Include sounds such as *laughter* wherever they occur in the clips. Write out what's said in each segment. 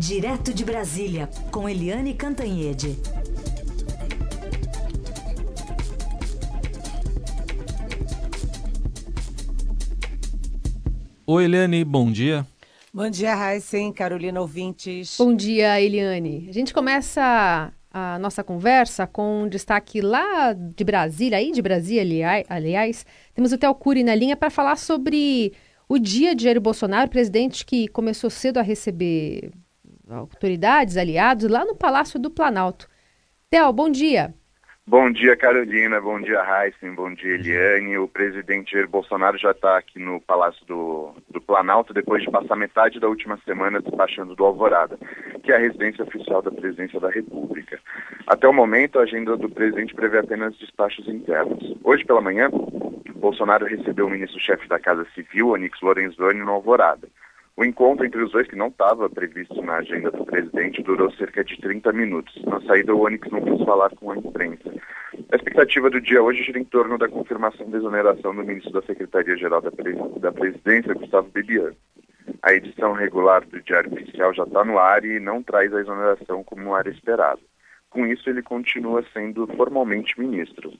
Direto de Brasília, com Eliane Cantanhede. Oi, Eliane, bom dia. Bom dia, Heisen, Carolina Ouvintes. Bom dia, Eliane. A gente começa a nossa conversa com um destaque lá de Brasília, aí de Brasília, aliás. Temos o Theo Cury na linha para falar sobre o dia de Jair Bolsonaro, presidente que começou cedo a receber autoridades, aliados, lá no Palácio do Planalto. Theo, bom dia. Bom dia, Carolina. Bom dia, Heisen. Bom dia, Eliane. O presidente Jair Bolsonaro já está aqui no Palácio do, do, Planalto depois de passar metade da última semana despachando do Alvorada, que é a residência oficial da presidência da República. Até o momento, a agenda do presidente prevê apenas despachos internos. Hoje pela manhã, Bolsonaro recebeu o ministro-chefe da Casa Civil, Onix Lorenzoni, no Alvorada. O encontro entre os dois, que não estava previsto na agenda do presidente, durou cerca de 30 minutos. Na saída, o Onyx não quis falar com a imprensa. A expectativa do dia hoje gira em torno da confirmação da exoneração do ministro da Secretaria-Geral da, da Presidência, Gustavo Bebiano. A edição regular do Diário Oficial já está no ar e não traz a exoneração como era esperado. Com isso, ele continua sendo formalmente ministro.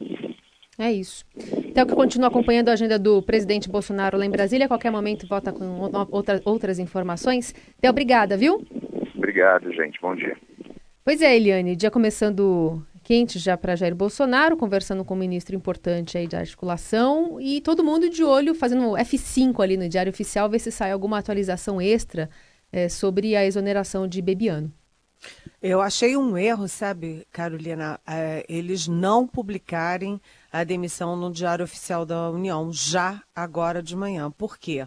É isso. Então, que continua acompanhando a agenda do presidente Bolsonaro lá em Brasília. A qualquer momento volta com outra, outras informações. Então, obrigada, viu? Obrigado, gente. Bom dia. Pois é, Eliane, dia começando quente já para Jair Bolsonaro, conversando com um ministro importante aí de articulação e todo mundo de olho, fazendo F5 ali no Diário Oficial, ver se sai alguma atualização extra é, sobre a exoneração de Bebiano. Eu achei um erro, sabe, Carolina, é, eles não publicarem a demissão no Diário Oficial da União já agora de manhã. Por quê?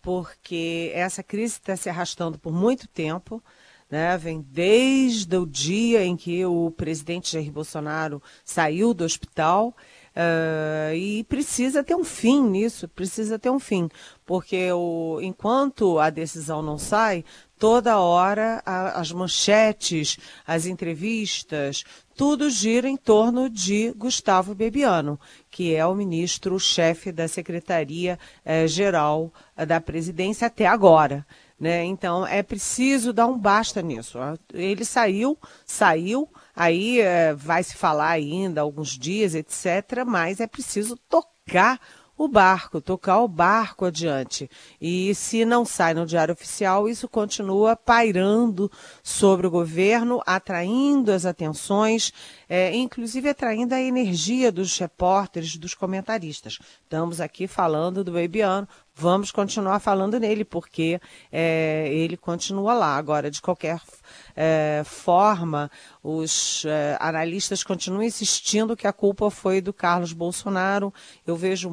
Porque essa crise está se arrastando por muito tempo. Né? Vem desde o dia em que o presidente Jair Bolsonaro saiu do hospital Uh, e precisa ter um fim nisso, precisa ter um fim, porque o, enquanto a decisão não sai, toda hora a, as manchetes, as entrevistas, tudo gira em torno de Gustavo Bebiano, que é o ministro-chefe da Secretaria-Geral eh, da Presidência até agora. Né? Então é preciso dar um basta nisso. Ele saiu, saiu, aí é, vai se falar ainda alguns dias, etc., mas é preciso tocar o barco, tocar o barco adiante. E se não sai no Diário Oficial, isso continua pairando sobre o governo, atraindo as atenções, é, inclusive atraindo a energia dos repórteres, dos comentaristas. Estamos aqui falando do Bebiano, vamos continuar falando nele, porque é, ele continua lá. Agora, de qualquer é, forma, os é, analistas continuam insistindo que a culpa foi do Carlos Bolsonaro. Eu vejo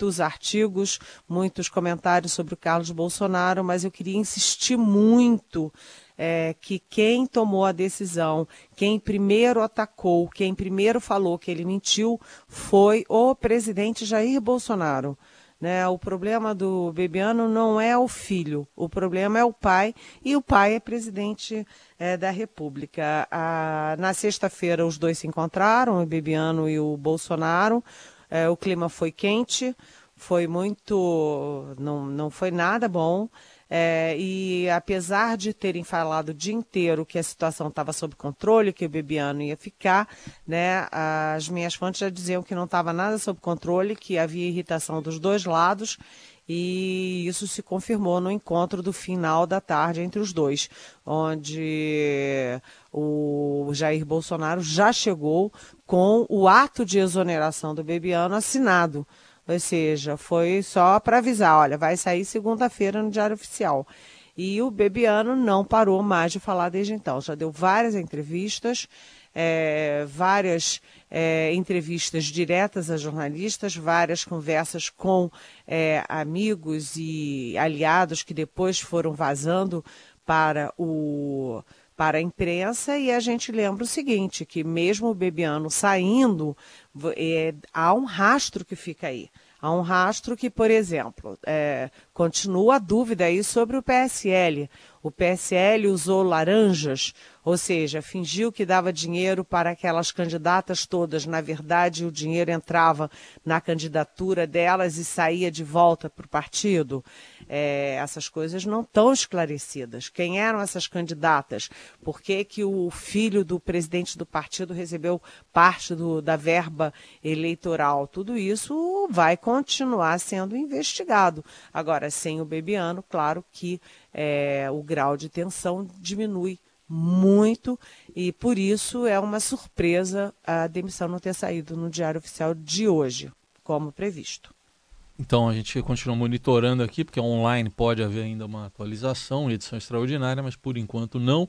muitos artigos, muitos comentários sobre o Carlos Bolsonaro, mas eu queria insistir muito é, que quem tomou a decisão, quem primeiro atacou, quem primeiro falou que ele mentiu, foi o presidente Jair Bolsonaro. Né? O problema do Bebiano não é o filho, o problema é o pai, e o pai é presidente é, da República. A, na sexta-feira, os dois se encontraram, o Bebiano e o Bolsonaro. É, o clima foi quente, foi muito. Não, não foi nada bom. É, e apesar de terem falado o dia inteiro que a situação estava sob controle, que o Bebiano ia ficar, né, as minhas fontes já diziam que não estava nada sob controle, que havia irritação dos dois lados e isso se confirmou no encontro do final da tarde entre os dois, onde o Jair Bolsonaro já chegou com o ato de exoneração do Bebiano assinado. Ou seja, foi só para avisar, olha, vai sair segunda-feira no Diário Oficial. E o Bebiano não parou mais de falar desde então. Já deu várias entrevistas, é, várias é, entrevistas diretas a jornalistas, várias conversas com é, amigos e aliados que depois foram vazando para o para a imprensa. E a gente lembra o seguinte, que mesmo o Bebiano saindo, é, há um rastro que fica aí. Há um rastro que, por exemplo, é, continua a dúvida aí sobre o PSL. O PSL usou laranjas, ou seja, fingiu que dava dinheiro para aquelas candidatas todas. Na verdade, o dinheiro entrava na candidatura delas e saía de volta para o partido. É, essas coisas não estão esclarecidas. Quem eram essas candidatas? Por que, que o filho do presidente do partido recebeu parte do, da verba eleitoral? Tudo isso vai continuar sendo investigado. Agora, sem o Bebiano, claro que é, o grau de tensão diminui muito e por isso é uma surpresa a demissão não ter saído no Diário Oficial de hoje, como previsto. Então a gente continua monitorando aqui, porque online pode haver ainda uma atualização, edição extraordinária, mas por enquanto não.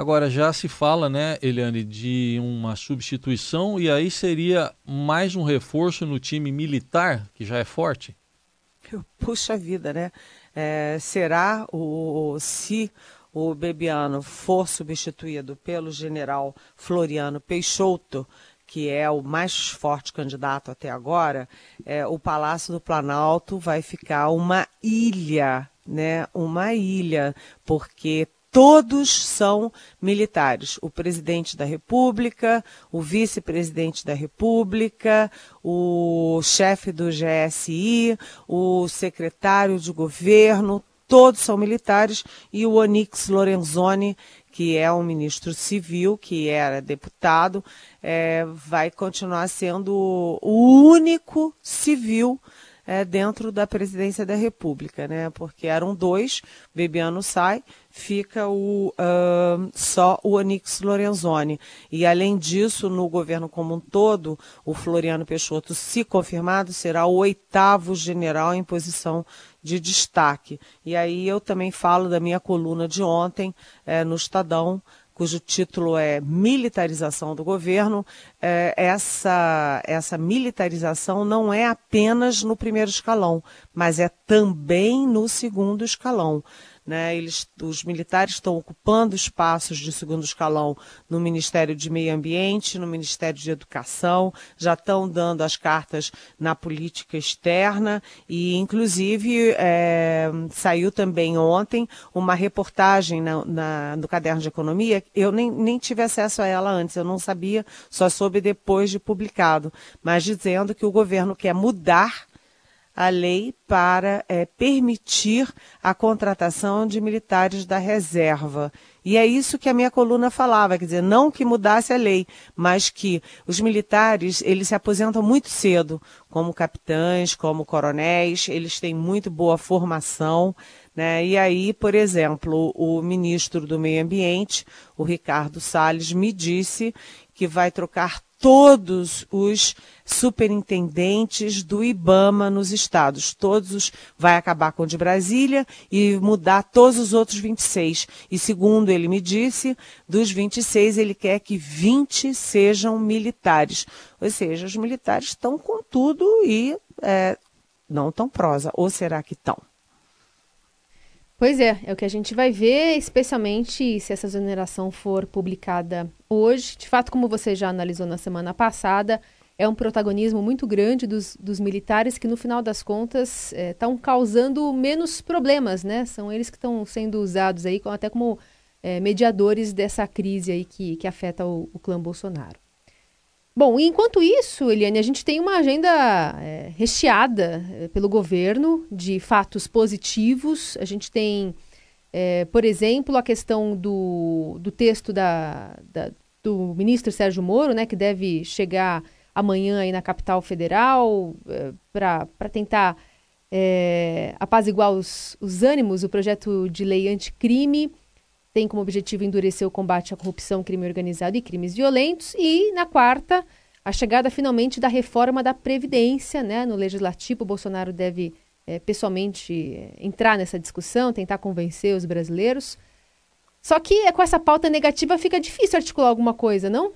Agora já se fala, né, Eliane, de uma substituição e aí seria mais um reforço no time militar, que já é forte? Puxa vida, né? É, será o se o Bebiano for substituído pelo general Floriano Peixoto, que é o mais forte candidato até agora, é, o Palácio do Planalto vai ficar uma ilha, né? Uma ilha, porque todos são militares. O presidente da República, o vice-presidente da República, o chefe do GSI, o secretário de governo, todos são militares, e o Onix Lorenzoni, que é um ministro civil, que era deputado, é, vai continuar sendo o único civil é, dentro da presidência da República, né? Porque eram dois, Bebiano sai, fica o, uh, só o Onix Lorenzoni. E além disso, no governo como um todo, o Floriano Peixoto, se confirmado, será o oitavo general em posição de destaque. E aí eu também falo da minha coluna de ontem é, no Estadão, cujo título é Militarização do Governo. É, essa, essa militarização não é apenas no primeiro escalão, mas é também no segundo escalão. Né? Eles, os militares estão ocupando espaços de segundo escalão no Ministério de Meio Ambiente, no Ministério de Educação, já estão dando as cartas na política externa e, inclusive, é, saiu também ontem uma reportagem na, na, no Caderno de Economia. Eu nem, nem tive acesso a ela antes, eu não sabia, só soube depois de publicado, mas dizendo que o governo quer mudar a lei para é, permitir a contratação de militares da reserva. E é isso que a minha coluna falava, quer dizer, não que mudasse a lei, mas que os militares, eles se aposentam muito cedo, como capitães, como coronéis, eles têm muito boa formação, né? E aí, por exemplo, o ministro do Meio Ambiente, o Ricardo Salles, me disse que vai trocar todos os superintendentes do IBAMA nos estados. Todos os vai acabar com o de Brasília e mudar todos os outros 26. E segundo ele me disse, dos 26 ele quer que 20 sejam militares. Ou seja, os militares estão com tudo e é, não estão prosa. Ou será que estão? Pois é, é o que a gente vai ver, especialmente se essa exoneração for publicada hoje. De fato, como você já analisou na semana passada, é um protagonismo muito grande dos, dos militares que, no final das contas, estão é, causando menos problemas, né? São eles que estão sendo usados aí até como é, mediadores dessa crise aí que, que afeta o, o clã Bolsonaro. Bom, enquanto isso, Eliane, a gente tem uma agenda é, recheada é, pelo governo de fatos positivos. A gente tem, é, por exemplo, a questão do, do texto da, da, do ministro Sérgio Moro, né, que deve chegar amanhã aí na capital federal para tentar é, apaziguar os, os ânimos. O projeto de lei anticrime tem como objetivo endurecer o combate à corrupção, crime organizado e crimes violentos. E, na quarta, a chegada finalmente da reforma da Previdência né, no Legislativo. O Bolsonaro deve é, pessoalmente é, entrar nessa discussão, tentar convencer os brasileiros. Só que é, com essa pauta negativa fica difícil articular alguma coisa, não?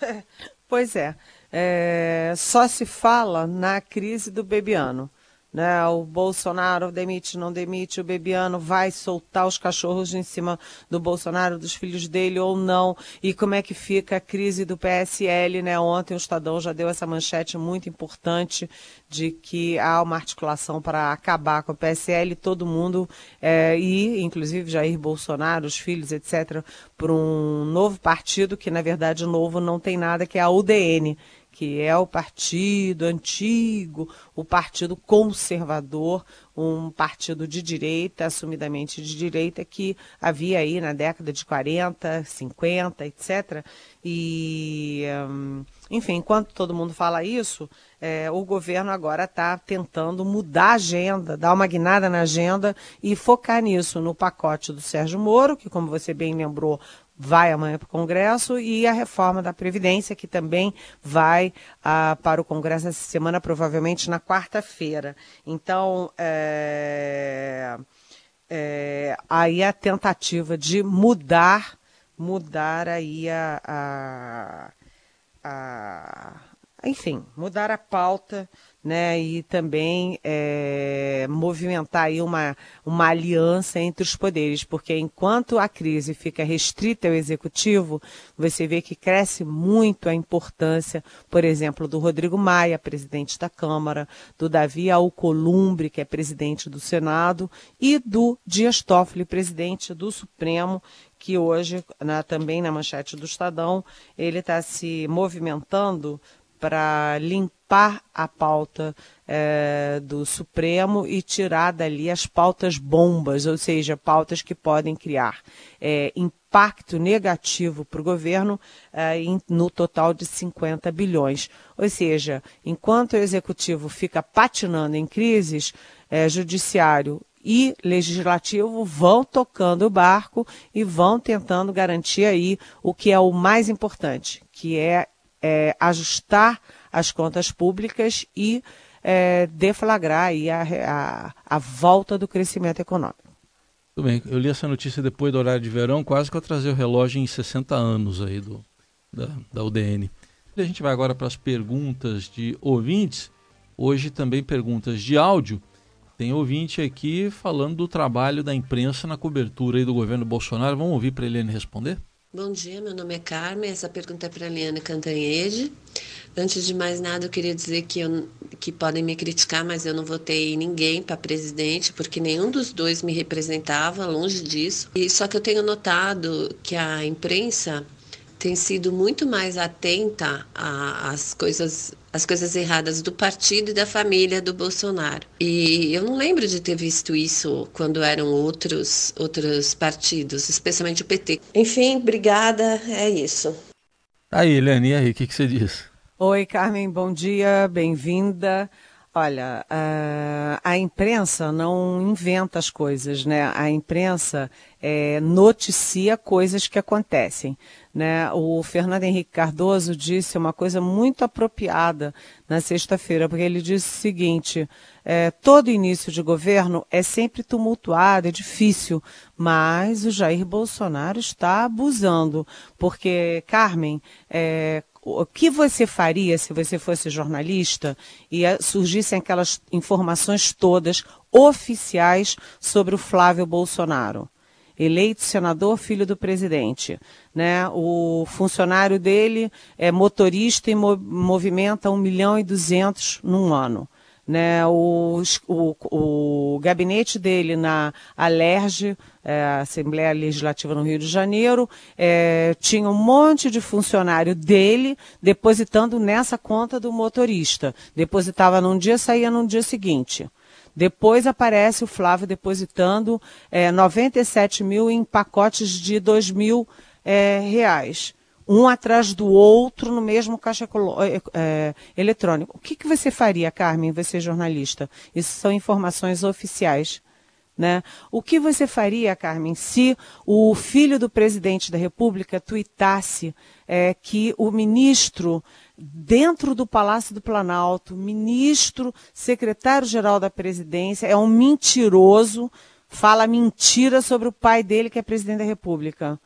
*laughs* pois é. é. Só se fala na crise do Bebiano. Né? O Bolsonaro demite, não demite, o Bebiano vai soltar os cachorros em cima do Bolsonaro, dos filhos dele ou não, e como é que fica a crise do PSL, né? Ontem o Estadão já deu essa manchete muito importante de que há uma articulação para acabar com o PSL, todo mundo, é, e inclusive Jair Bolsonaro, os filhos, etc., por um novo partido que, na verdade, novo não tem nada, que é a UDN, que é o partido antigo, o partido conservador, um partido de direita, assumidamente de direita, que havia aí na década de 40, 50, etc. E, hum, enfim, enquanto todo mundo fala isso, é, o governo agora está tentando mudar a agenda, dar uma guinada na agenda e focar nisso, no pacote do Sérgio Moro, que, como você bem lembrou, vai amanhã para o Congresso, e a reforma da Previdência, que também vai ah, para o Congresso essa semana, provavelmente na quarta-feira. Então, é, é, aí a tentativa de mudar, mudar aí a, a, a enfim, mudar a pauta né, e também é, movimentar aí uma, uma aliança entre os poderes, porque enquanto a crise fica restrita ao executivo, você vê que cresce muito a importância, por exemplo, do Rodrigo Maia, presidente da Câmara, do Davi Alcolumbre, que é presidente do Senado, e do Dias Toffoli, presidente do Supremo, que hoje, na, também na manchete do Estadão, ele está se movimentando para limpar a pauta é, do Supremo e tirar dali as pautas bombas, ou seja, pautas que podem criar é, impacto negativo para o governo é, no total de 50 bilhões. Ou seja, enquanto o executivo fica patinando em crises, judiciário e legislativo vão tocando o barco e vão tentando garantir aí o que é o mais importante, que é é, ajustar as contas públicas e é, deflagrar aí a, a, a, volta do crescimento econômico. Tudo bem, eu li essa notícia depois do horário de verão, quase que eu trazia o relógio em 60 anos aí do, da, da UDN. E a gente vai agora para as perguntas de ouvintes, hoje também perguntas de áudio. Tem ouvinte aqui falando do trabalho da imprensa na cobertura aí do governo Bolsonaro. Vamos ouvir para ele responder? Bom dia, meu nome é Carmen. Essa pergunta é para a Liana Cantanhede. Antes de mais nada, eu queria dizer que, eu, que podem me criticar, mas eu não votei ninguém para presidente, porque nenhum dos dois me representava, longe disso. E só que eu tenho notado que a imprensa tem sido muito mais atenta às coisas as coisas erradas do partido e da família do Bolsonaro. E eu não lembro de ter visto isso quando eram outros outros partidos, especialmente o PT. Enfim, obrigada, é isso. Aí, Eliane, e aí, o que, que você diz? Oi, Carmen, bom dia, bem-vinda. Olha, a, a, imprensa não inventa as coisas, né? A imprensa é, noticia coisas que acontecem. Né? O Fernando Henrique Cardoso disse uma coisa muito apropriada na sexta-feira, porque ele disse o seguinte: é, todo início de governo é sempre tumultuado, é difícil, mas o Jair Bolsonaro está abusando, porque, Carmen, é, o que você faria se você fosse jornalista e surgissem aquelas informações todas oficiais sobre o Flávio Bolsonaro? Eleito senador, filho do presidente. Né? O funcionário dele é motorista e movimenta 1 milhão e 200 num ano né, o, o, o gabinete dele na Alerj, é, Assembleia Legislativa no Rio de Janeiro, é, tinha um monte de funcionário dele depositando nessa conta do motorista. Depositava num dia, saía num dia seguinte. Depois aparece o Flávio depositando é, 97 mil em pacotes de 2 mil é, reais um atrás do outro no mesmo caixa é, eletrônico. O que, que você faria, Carmen, você jornalista? Isso são informações oficiais. Né? O que você faria, Carmen, se o filho do presidente da República tuitasse é, que o ministro, dentro do Palácio do Planalto, ministro, secretário-geral da presidência, é um mentiroso, fala mentira sobre o pai dele, que é presidente da República?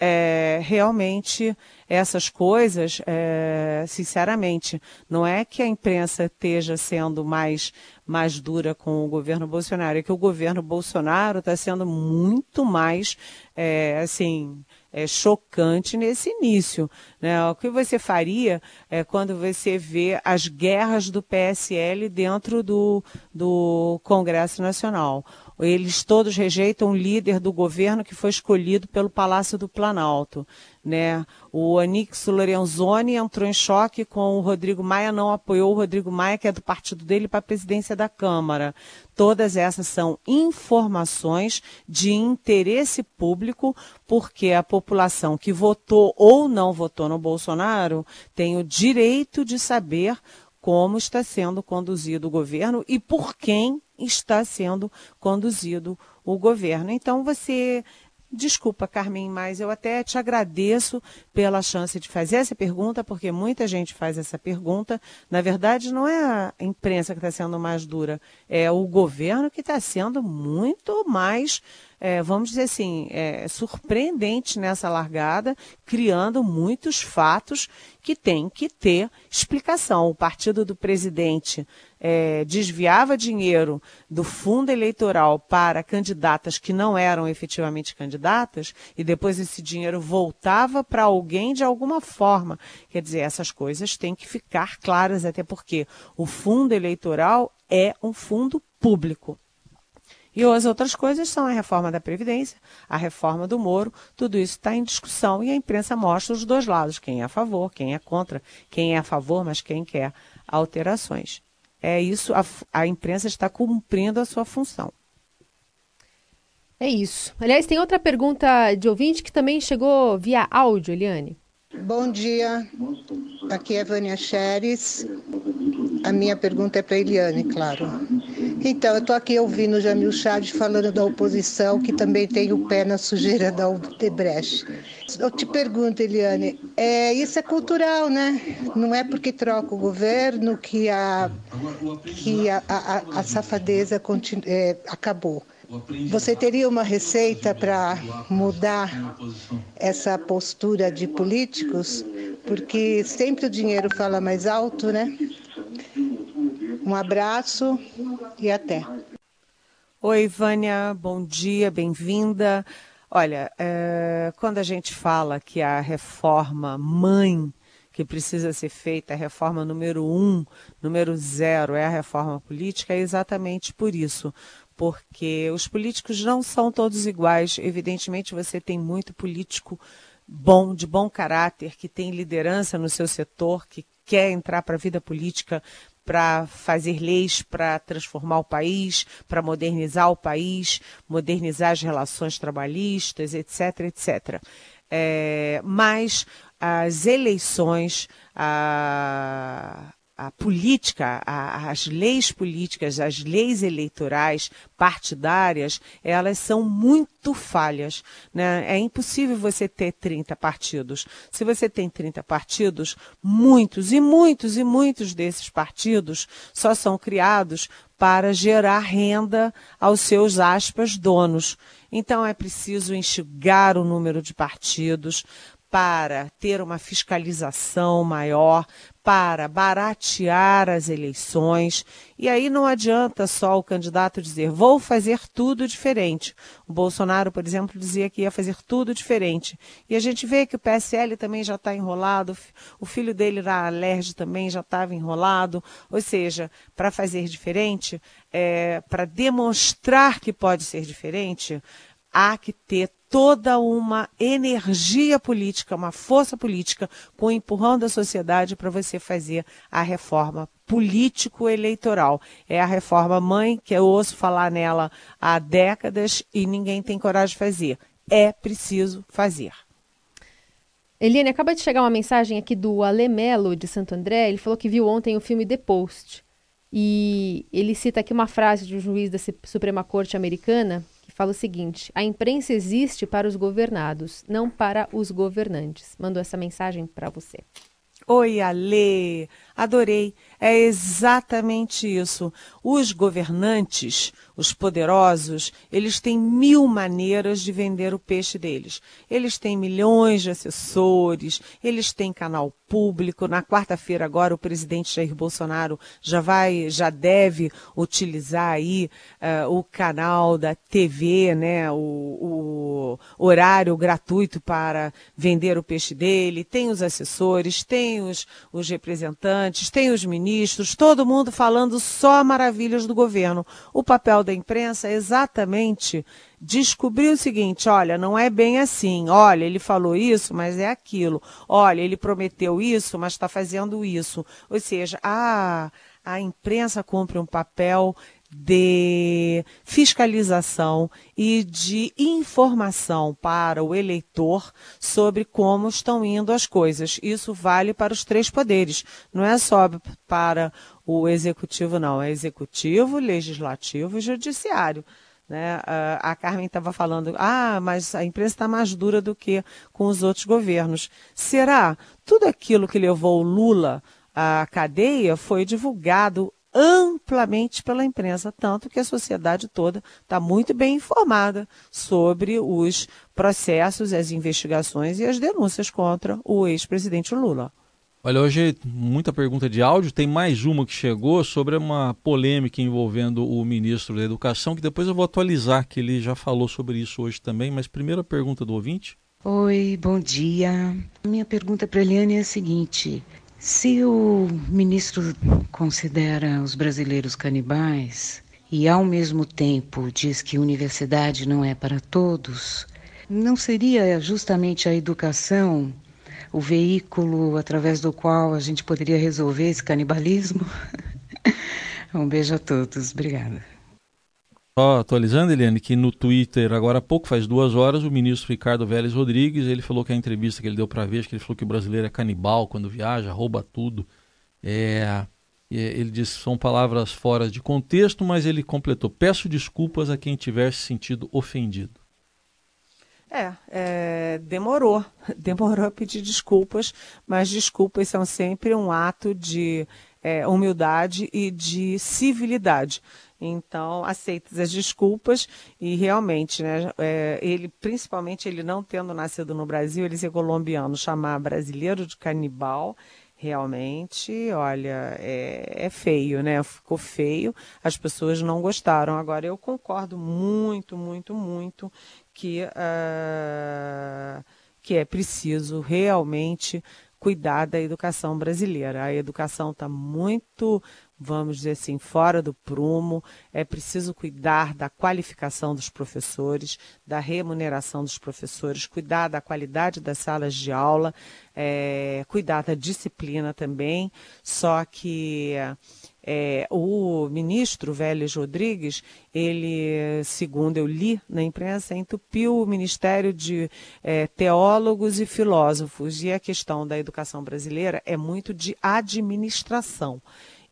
É, realmente essas coisas, é, sinceramente, não é que a imprensa esteja sendo mais, mais dura com o governo Bolsonaro, é que o governo Bolsonaro está sendo muito mais, é, assim, é, chocante nesse início. Né? O que você faria é quando você vê as guerras do PSL dentro do, do Congresso Nacional? Eles todos rejeitam o líder do governo que foi escolhido pelo Palácio do Planalto. Né? O Anix Lorenzoni entrou em choque com o Rodrigo Maia, não apoiou o Rodrigo Maia, que é do partido dele, para a presidência da Câmara. Todas essas são informações de interesse público, porque a população que votou ou não votou no Bolsonaro tem o direito de saber como está sendo conduzido o governo e por quem está sendo conduzido o governo. Então você Desculpa, Carmen, mas eu até te agradeço pela chance de fazer essa pergunta, porque muita gente faz essa pergunta. Na verdade, não é a imprensa que está sendo mais dura, é o governo que está sendo muito mais é, vamos dizer assim, é, surpreendente nessa largada, criando muitos fatos que têm que ter explicação. O partido do presidente é, desviava dinheiro do fundo eleitoral para candidatas que não eram efetivamente candidatas e depois esse dinheiro voltava para alguém de alguma forma. Quer dizer, essas coisas têm que ficar claras, até porque o fundo eleitoral é um fundo público. E as outras coisas são a reforma da Previdência, a reforma do Moro, tudo isso está em discussão e a imprensa mostra os dois lados, quem é a favor, quem é contra, quem é a favor, mas quem quer alterações. É isso, a, a imprensa está cumprindo a sua função. É isso. Aliás, tem outra pergunta de ouvinte que também chegou via áudio, Eliane. Bom dia, aqui é Vânia Xeres. A minha pergunta é para Eliane, claro. Então, eu estou aqui ouvindo o Jamil Chad falando da oposição, que também tem o pé na sujeira da Odebrecht. Eu te pergunto, Eliane, é, isso é cultural, né? Não é porque troca o governo que a, que a, a, a safadeza continu, é, acabou. Você teria uma receita para mudar essa postura de políticos? Porque sempre o dinheiro fala mais alto, né? Um abraço e até. Oi, Vânia, bom dia, bem-vinda. Olha, é, quando a gente fala que a reforma mãe que precisa ser feita, a reforma número um, número zero, é a reforma política, é exatamente por isso. Porque os políticos não são todos iguais. Evidentemente, você tem muito político bom, de bom caráter, que tem liderança no seu setor, que quer entrar para a vida política para fazer leis para transformar o país, para modernizar o país, modernizar as relações trabalhistas, etc, etc. É, mas as eleições, a, a política, a, as leis políticas, as leis eleitorais partidárias, elas são muito falhas. Né? É impossível você ter 30 partidos. Se você tem 30 partidos, muitos e muitos e muitos desses partidos só são criados para gerar renda aos seus aspas donos. Então é preciso enxugar o número de partidos, para ter uma fiscalização maior, para baratear as eleições. E aí não adianta só o candidato dizer, vou fazer tudo diferente. O Bolsonaro, por exemplo, dizia que ia fazer tudo diferente. E a gente vê que o PSL também já está enrolado, o filho dele na Alerj também já estava enrolado. Ou seja, para fazer diferente, é, para demonstrar que pode ser diferente, há que ter toda uma energia política, uma força política, com o empurrão da sociedade para você fazer a reforma político-eleitoral. É a reforma mãe, que eu ouço falar nela há décadas e ninguém tem coragem de fazer. É preciso fazer. Eliane, acaba de chegar uma mensagem aqui do Alemelo de Santo André. Ele falou que viu ontem o filme The Post. E ele cita aqui uma frase de um juiz da Suprema Corte americana fala o seguinte: a imprensa existe para os governados, não para os governantes. Mandou essa mensagem para você. Oi, Ale! Adorei. É exatamente isso. Os governantes, os poderosos, eles têm mil maneiras de vender o peixe deles. Eles têm milhões de assessores, eles têm canal público. Na quarta-feira agora o presidente Jair Bolsonaro já vai, já deve utilizar aí uh, o canal da TV, né, o, o horário gratuito para vender o peixe dele. Tem os assessores, tem os, os representantes, tem os ministros, todo mundo falando só maravilhas do governo. O papel da imprensa é exatamente descobrir o seguinte: olha, não é bem assim. Olha, ele falou isso, mas é aquilo. Olha, ele prometeu isso, mas está fazendo isso. Ou seja, a, a imprensa cumpre um papel de fiscalização e de informação para o eleitor sobre como estão indo as coisas. Isso vale para os três poderes, não é só para o executivo, não. É executivo, legislativo e judiciário. Né? A Carmen estava falando, ah, mas a imprensa está mais dura do que com os outros governos. Será? Tudo aquilo que levou o Lula à cadeia foi divulgado amplamente pela imprensa, tanto que a sociedade toda está muito bem informada sobre os processos, as investigações e as denúncias contra o ex-presidente Lula. Olha, hoje muita pergunta de áudio. Tem mais uma que chegou sobre uma polêmica envolvendo o ministro da Educação, que depois eu vou atualizar, que ele já falou sobre isso hoje também. Mas primeiro a pergunta do ouvinte. Oi, bom dia. Minha pergunta para a Eliane é a seguinte: se o ministro considera os brasileiros canibais e ao mesmo tempo diz que universidade não é para todos, não seria justamente a educação o veículo através do qual a gente poderia resolver esse canibalismo. *laughs* um beijo a todos. Obrigada. Só atualizando, Eliane, que no Twitter, agora há pouco, faz duas horas, o ministro Ricardo Vélez Rodrigues, ele falou que a entrevista que ele deu para a Veja, que ele falou que o brasileiro é canibal quando viaja, rouba tudo. É, ele disse que são palavras fora de contexto, mas ele completou: peço desculpas a quem tiver se sentido ofendido. É, é, demorou, *laughs* demorou a pedir desculpas, mas desculpas são sempre um ato de é, humildade e de civilidade. Então, aceitas as desculpas e realmente, né, é, ele, principalmente ele não tendo nascido no Brasil, ele ser colombiano, chamar brasileiro de canibal, realmente, olha, é, é, feio, né? Ficou feio, as pessoas não gostaram. Agora, eu concordo muito, muito, muito que, uh, que é preciso realmente cuidar da educação brasileira. A educação está muito, vamos dizer assim, fora do prumo. É preciso cuidar da qualificação dos professores, da remuneração dos professores, cuidar da qualidade das salas de aula, é, cuidar da disciplina também. Só que é, o ministro Vélez Rodrigues, ele, segundo eu li na imprensa, entupiu o Ministério de é, Teólogos e Filósofos. E a questão da educação brasileira é muito de administração.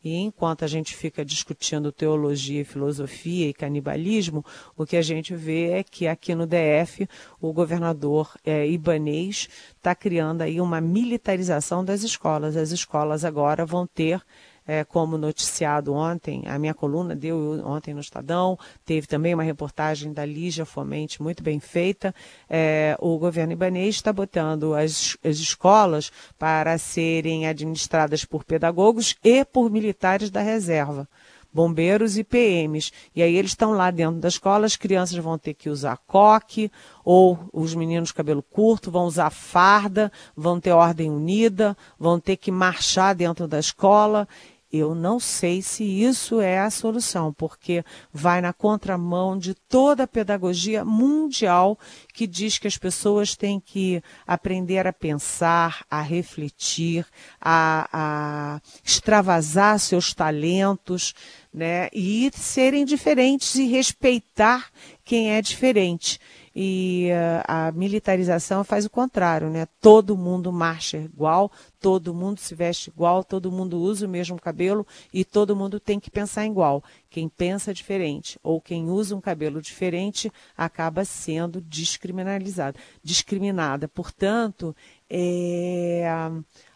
E enquanto a gente fica discutindo teologia, filosofia e canibalismo, o que a gente vê é que aqui no DF o governador é, Ibanês está criando aí uma militarização das escolas. As escolas agora vão ter é, como noticiado ontem, a minha coluna deu ontem no Estadão, teve também uma reportagem da Lígia Fomente, muito bem feita. É, o governo ibanês está botando as, as escolas para serem administradas por pedagogos e por militares da reserva bombeiros e PMs. E aí eles estão lá dentro da escola, as crianças vão ter que usar coque, ou os meninos cabelo curto vão usar farda, vão ter ordem unida, vão ter que marchar dentro da escola. Eu não sei se isso é a solução, porque vai na contramão de toda a pedagogia mundial que diz que as pessoas têm que aprender a pensar, a refletir, a, a extravasar seus talentos, né? E serem diferentes e respeitar quem é diferente. E uh, a militarização faz o contrário, né? Todo mundo marcha igual, todo mundo se veste igual, todo mundo usa o mesmo cabelo e todo mundo tem que pensar igual. Quem pensa diferente ou quem usa um cabelo diferente acaba sendo descriminalizado, discriminada. Portanto, é,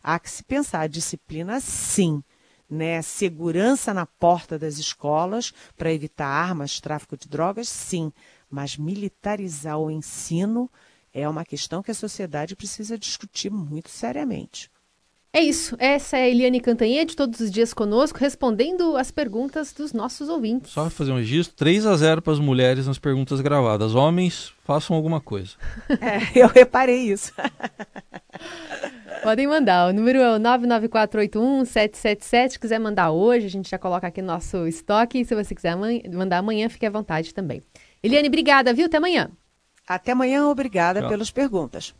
há que se pensar disciplina sim. Né, segurança na porta das escolas para evitar armas, tráfico de drogas, sim. Mas militarizar o ensino é uma questão que a sociedade precisa discutir muito seriamente. É isso. Essa é a Eliane Cantanhede, todos os dias conosco, respondendo as perguntas dos nossos ouvintes. Só fazer um registro: 3 a 0 para as mulheres nas perguntas gravadas. Homens, façam alguma coisa. *laughs* É, eu reparei isso. *laughs* Podem mandar. O número é o 99481-777. Se quiser mandar hoje, a gente já coloca aqui no nosso estoque. E se você quiser mandar amanhã, fique à vontade também. Eliane, obrigada, viu? Até amanhã. Até amanhã, obrigada Tchau. pelas perguntas.